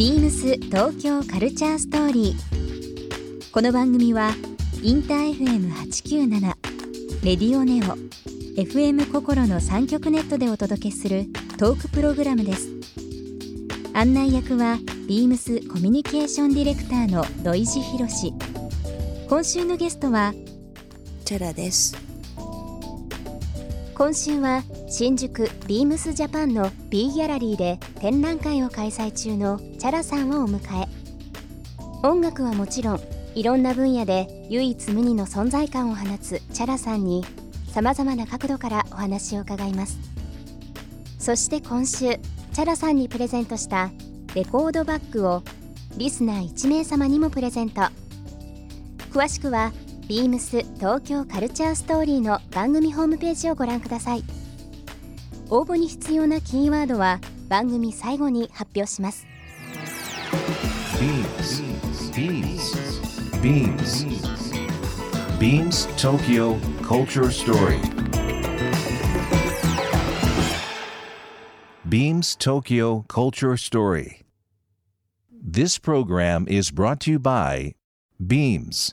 ビームス東京カルチャーストーリー。この番組はインター FM897 レディオネオ FM 心の三極ネットでお届けするトークプログラムです。案内役はビームスコミュニケーションディレクターの土井博。今週のゲストはチャラです。今週は新宿ビームスジャパンの B ギャラリーで展覧会を開催中のチャラさんをお迎え。音楽はもちろんいろんな分野で唯一無二の存在感を放つチャラさんにさまざまな角度からお話を伺います。そして今週チャラさんにプレゼントしたレコードバッグをリスナー1名様にもプレゼント。詳しくはビームス東京カルチャーストーリーの番組ホームページをご覧ください応募に必要なキーワードは番組最後に発表します Beams. Beams. Beams. Beams Tokyo Culture Story. Beams Tokyo Culture Story. This program is brought to you by Beams.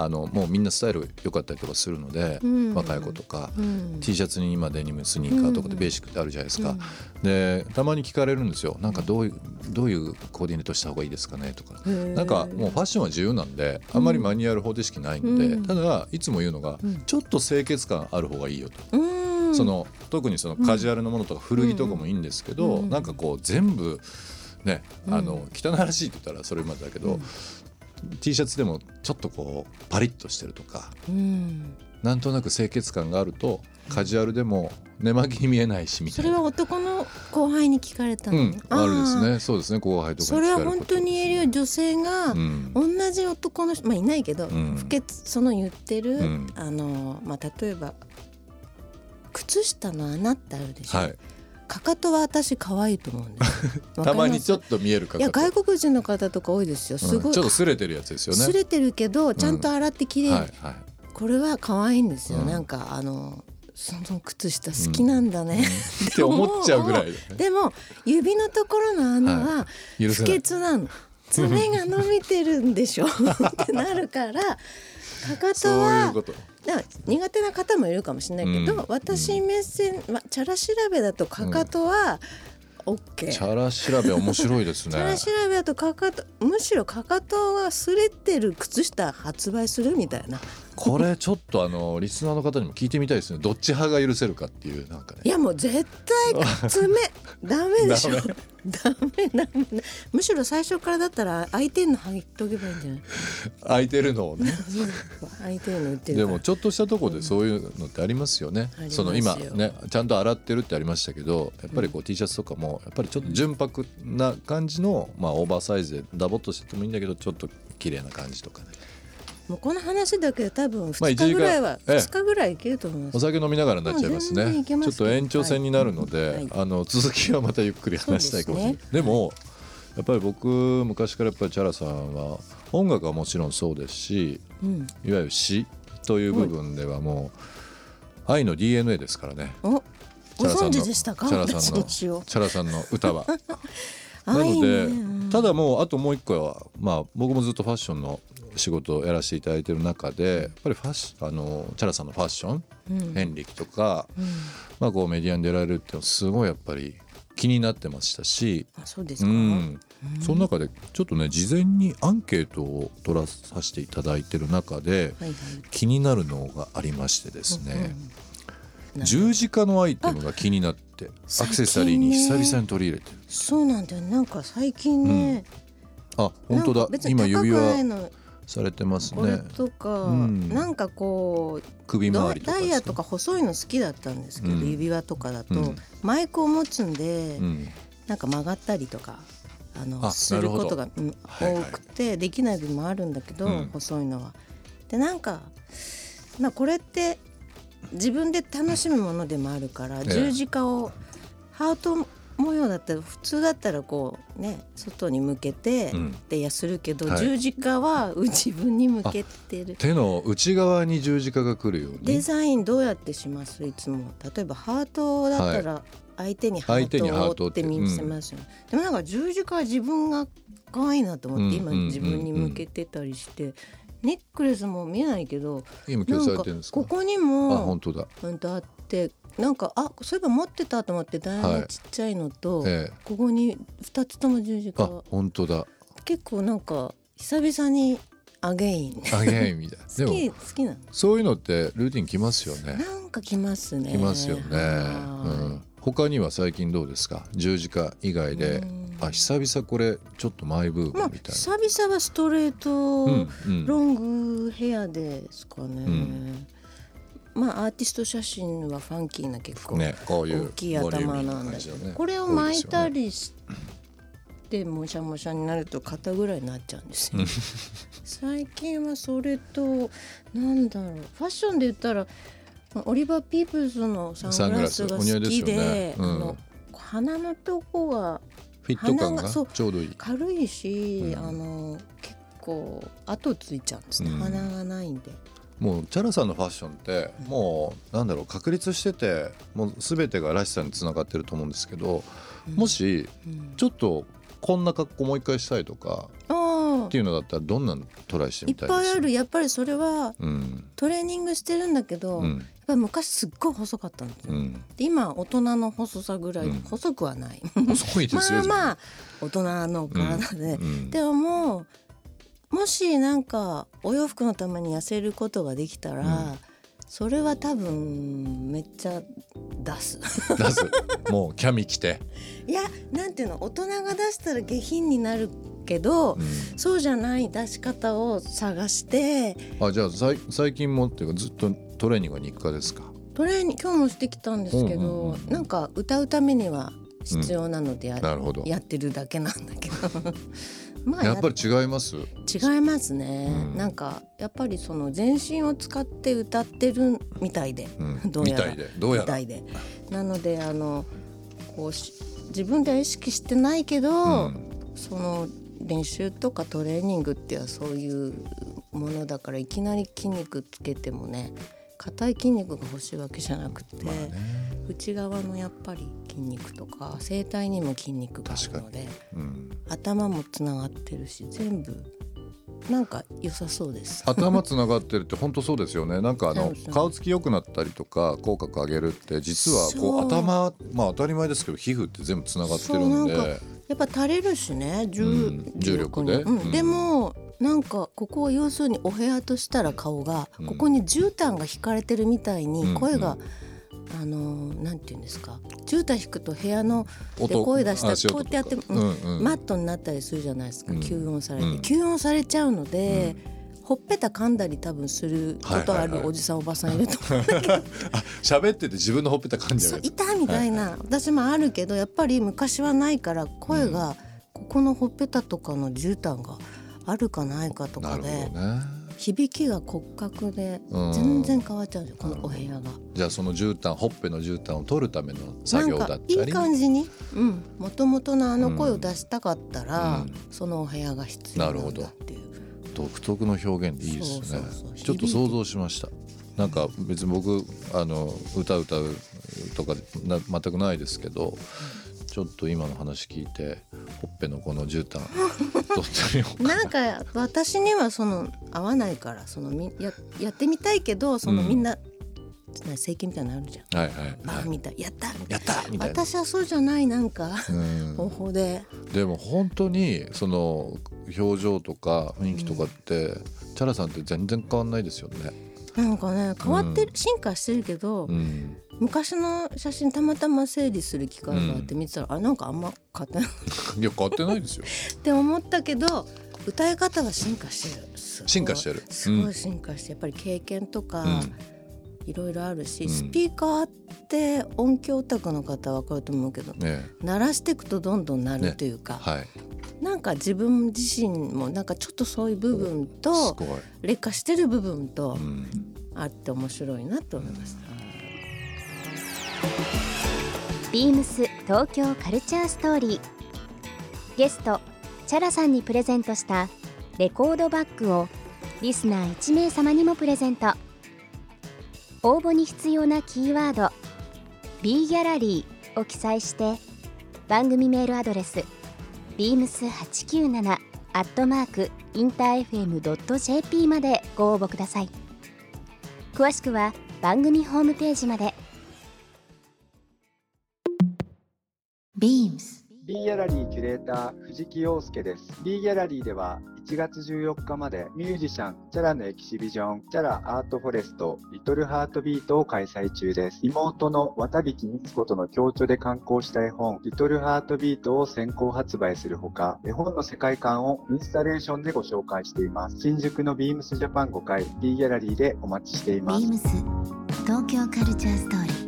あのもうみんなスタイル良かったりとかするので、ん。若い子とか、うん。T シャツに今デニムスニーカーとかでベーシックってあるじゃないですか、でたまに聞かれるんですよ。なんかどういうどういうコーディネートした方がいいですかねとか。なんかもうファッションは自由なんであんまりマニュアル方程式ないんで、うん。ただいつも言うのが、ちょっと清潔感ある方がいいよと。うん。その特にそのカジュアルなものとか古着とかもいいんですけど、なんかこう全部ねあの汚らしいって言ったらそれまでだけど、T シャツでもちょっとこうパリッとしてるとかうん。なんとなく清潔感があるとカジュアルでも寝巻きに見えないしみたいな。それは男の後輩に聞かれたの、うん、あるですね。そうですね。後輩とかそれは本当に言えるよ。女性がうん。同じ男の人まあいないけど、ん。不潔その言ってる、うん。あのまあ例えば靴下の穴ってあるでしょ、はい、かかとは私可愛いと思うんですよ。たまにちょっっと見えるかいや外国人の方とか多いですよ。すごい、うんちょっと擦れてるやつですよね。擦れてるけどちゃんと洗ってきれい、はいはい。これは可愛いんですよ、うん。なんかあのその靴下好きなんだね、って思っちゃうぐらいだね。でも指のところの穴は不潔なの爪が伸びてるんでしょ？ってなるからかかとは苦手な方もいるかもしれないけど、うん。私目線、まあ、チャラ調べだとかかとは OK、チャラ調べ面白いですね。チャラ調べだとかかとむしろかかとが擦れてる靴下発売するみたいなこれちょっとあのリスナーの方にも聞いてみたいですね。どっち派が許せるかっていうなんかね。いやもう絶対爪 ダメでしょダダメダメむしろ最初からだったら空いてんの履いとけばいいんじゃない？空いてるのをね。空いてるの売ってるでもちょっとしたところでそういうのってありますよね。ありますよその今ねちゃんと洗ってるってありましたけど、やっぱりこう T シャツとかもやっぱりちょっと純白な感じのまあオーバーサイズでダボっとしててもいいんだけどちょっと綺麗な感じとかね。もうこの話だけで多分まあ2日ぐらいは、一時間ええ。2日ぐらいいけると思います。お酒飲みながらになっちゃいますね。ちょっと延長戦になるので、はい。あの続きはまたゆっくり話したいかもしれない。でもやっぱり僕昔からやっぱりチャラさんは音楽はもちろんそうですし、うん。いわゆる詩という部分ではもう愛の DNA ですからね。おごチャラさんの存知でしたかチャラさんのチャラさんの歌は。なので、うん。ただもうあともう一個は、まあ、僕もずっとファッションの仕事をやらせていただいてる中でやっぱりファッシあのチャラさんのファッション、うん。遍歴とか、まあ、こうメディアに出られるっていうのはすごいやっぱり気になってましたし、あそうですか、うん、その中でちょっとね事前にアンケートを取らさせていただいてる中ではいはい。気になるのがありましてですね、うん十字架のアイテムが気になってアクセサリーに久々に取り入れて。る。そうなんだよなんか最近ね、あ本当だ。今指輪されてますこれねとか、うん。なんかこう首ダ周りねダイヤとか細いの好きだったんですけど、うん。指輪とかだと、うん。マイクを持つんで、うん。なんか曲がったりとかあのあすることが、うんはいはい。多くてできない部分もあるんだけど、うん。細いのは。でなんかまあこれって自分で楽しむものでもあるから、え十字架をハート模様だったら普通だったらこうね外に向けてうん。でやするけど、はい。十字架は自分に向けてる。手の内側に十字架が来るようデにザインどうやってします？いつも。例えばハートだったら相手にハーートをトっってて見せますよね、でもなんか十字架は自分が可愛いなと思って、今うんうんうんうん。自分に向けてたりして、ネックレスも見えないけど今共有されてるんですか？ここにあも本当だ。うんとあってなんかあそういえば持ってたと思ってダイヤはい。のちっちゃいのと、ええ。ここに2つとも十字架。あ本当だ。結構なんか久々にアゲイン。あげみたいな。で 好きも好きなの。そういうのってルーティンきますよね。なんかきますね。きますよね、うはいん、他には最近どうですか？十字架以外で。うんあ久々これちょっとマイブーまあムみたい久々はストレート、な、うんうん。ロングヘアですかね、ん。まあアーティスト写真はファンキーな結構ねこういう大きい頭なんだけど、ね。これを巻いたりしてもしゃもしゃになると肩ぐらいになっちゃうんですよ、最近はそれとなんだろう。ファッションで言ったらオリバー・ピープルズのサングラスが好きでよね。うん。あの鼻のとこがフィット感がちょうどいい。軽いし、うん。あの結構後ついちゃうんですね、うん。鼻がないんで。もうチャラさんのファッションってもうなんだろう確立しててもう全てがらしさにつながってると思うんですけど、もしうん。ちょっとこんな格好もう一回したいとかあっていうのだったらどんなのトライしていっみたいです？ぱいある。やっぱりそれはうん。トレーニングしてるんだけど、やっうんぱり昔すっごい細かったんですよ。うん。で今大人の細さぐらい、うん細くはない。細いでますよ あまあ大人の体で、うん。でももうもしなんかお洋服のために痩せることができたら、うん。それは多分めっちゃ出す。出す。もうキャミ着て、いやなんていうの？大人が出したら下品になるけど、うん。そうじゃない出し方を探してあじゃあさい最近もっていうかずっとトレーニングは日課ですか？トレーニング今日もしてきたんですけど、うんうんうん。なんか歌うためには必要なのでや,、なるほど。やってるだけなんだけど。まあやっぱり違います？違いますね、うん。なんかやっぱりその全身を使って歌ってるみたいで、うん。どうやら。みたいで。どうやら。みたいで。なのであのこうし自分では意識してないけど、うん。その練習とかトレーニングっていうのはそういうものだからいきなり筋肉つけてもね硬い筋肉が欲しいわけじゃなくて、まあね。内側のやっぱり筋肉とか声帯にも筋肉があるのでうん。頭もつながってるし全部なんか良さそうです。頭つながってるって本当そうですよね。なんかあの顔つき良くなったりとか口角上げるって実はこう頭まあ当たり前ですけど皮膚って全部つながってるんでやっぱ垂れるしね重,、うん重力でにうん。うん。でもなんかここを要するにお部屋としたら顔が、うん。ここに絨毯が引かれてるみたいにうん声が、うん。あのーなんて言うんですか絨毯引くと部屋ので音声出したらこうやってやって、マットになったりするじゃないですか、うん。吸音されて、うん。吸音されちゃうので、ほっぺた噛んだり多分することあはいはいはい。るおじさんおばさんいると思う 喋ってて自分のほっぺた噛んじゃそううやつ。いたみたいな、私もあるけどやっぱり昔はないから声が、ここのほっぺたとかの絨毯があるかないかとかでほどね。響きが骨格でうん。全然変わっちゃうこのお部屋が。じゃあその絨毯ほっぺの絨毯を取るための作業だったり？なんかいい感じにもともとのあの声を出したかったら、うん。そのお部屋が必要なんだ。っていう。独特の表現でいいですね。ちょっと想像しました。なんか別に僕あの歌歌うとかな全くないですけどちょっと今の話聞いてほっぺのこの絨毯 な。んか私にはその合わないからそのみややってみたいけどそのうん。みんな、整形みたいなのあるじゃん。はいはい、バはい。ーみたい。やった！やった！みたいな、私はそうじゃないなんか。うん。方法で、でも本当にその表情とか雰囲気とかって、チャラさんって全然変わんないですよね。なんかね変わってる、う進化してるけど、うん、昔の写真たまたま整理する機会があって見てたら、あなんかあんま変わってない。いや変わってないですよ。って思ったけど歌い方は進化してる。すごい。進化してる。すごい進化してやっぱり経験とか、うんいろいろあるし、うん。スピーカーって音響オタクの方は分かると思うけどね。鳴らしていくとどんどん鳴るというか、はい。なんか自分自身もなんかちょっとそういう部分すと劣化してる部分とうん、あって面白いなと思います。ビームス東京カルチャーストーリー。ゲストチャラさんにプレゼントしたレコードバッグをリスナー1名様にもプレゼント応募に必要なキーワード「B ギャラリー」を記載して番組メールアドレス beams897 アットマークインター FM.jp までご応募ください。詳しくは番組ホームページまで。BEAMS B ギャラリーキュレーター藤木洋介です。B ギャラリーでは1月14日までミュージシャンチャラのエキシビジョン Chara Art Forest Little Heart Beat を開催中です。妹の綿引光子との共著で刊行した絵本 Little Heart Beat を先行発売するほか絵本の世界観をインスタレーションでご紹介しています。新宿のビームスジャパン5階 B ギャラリーでお待ちしています。BEAMS 東京カルチャーストーリー。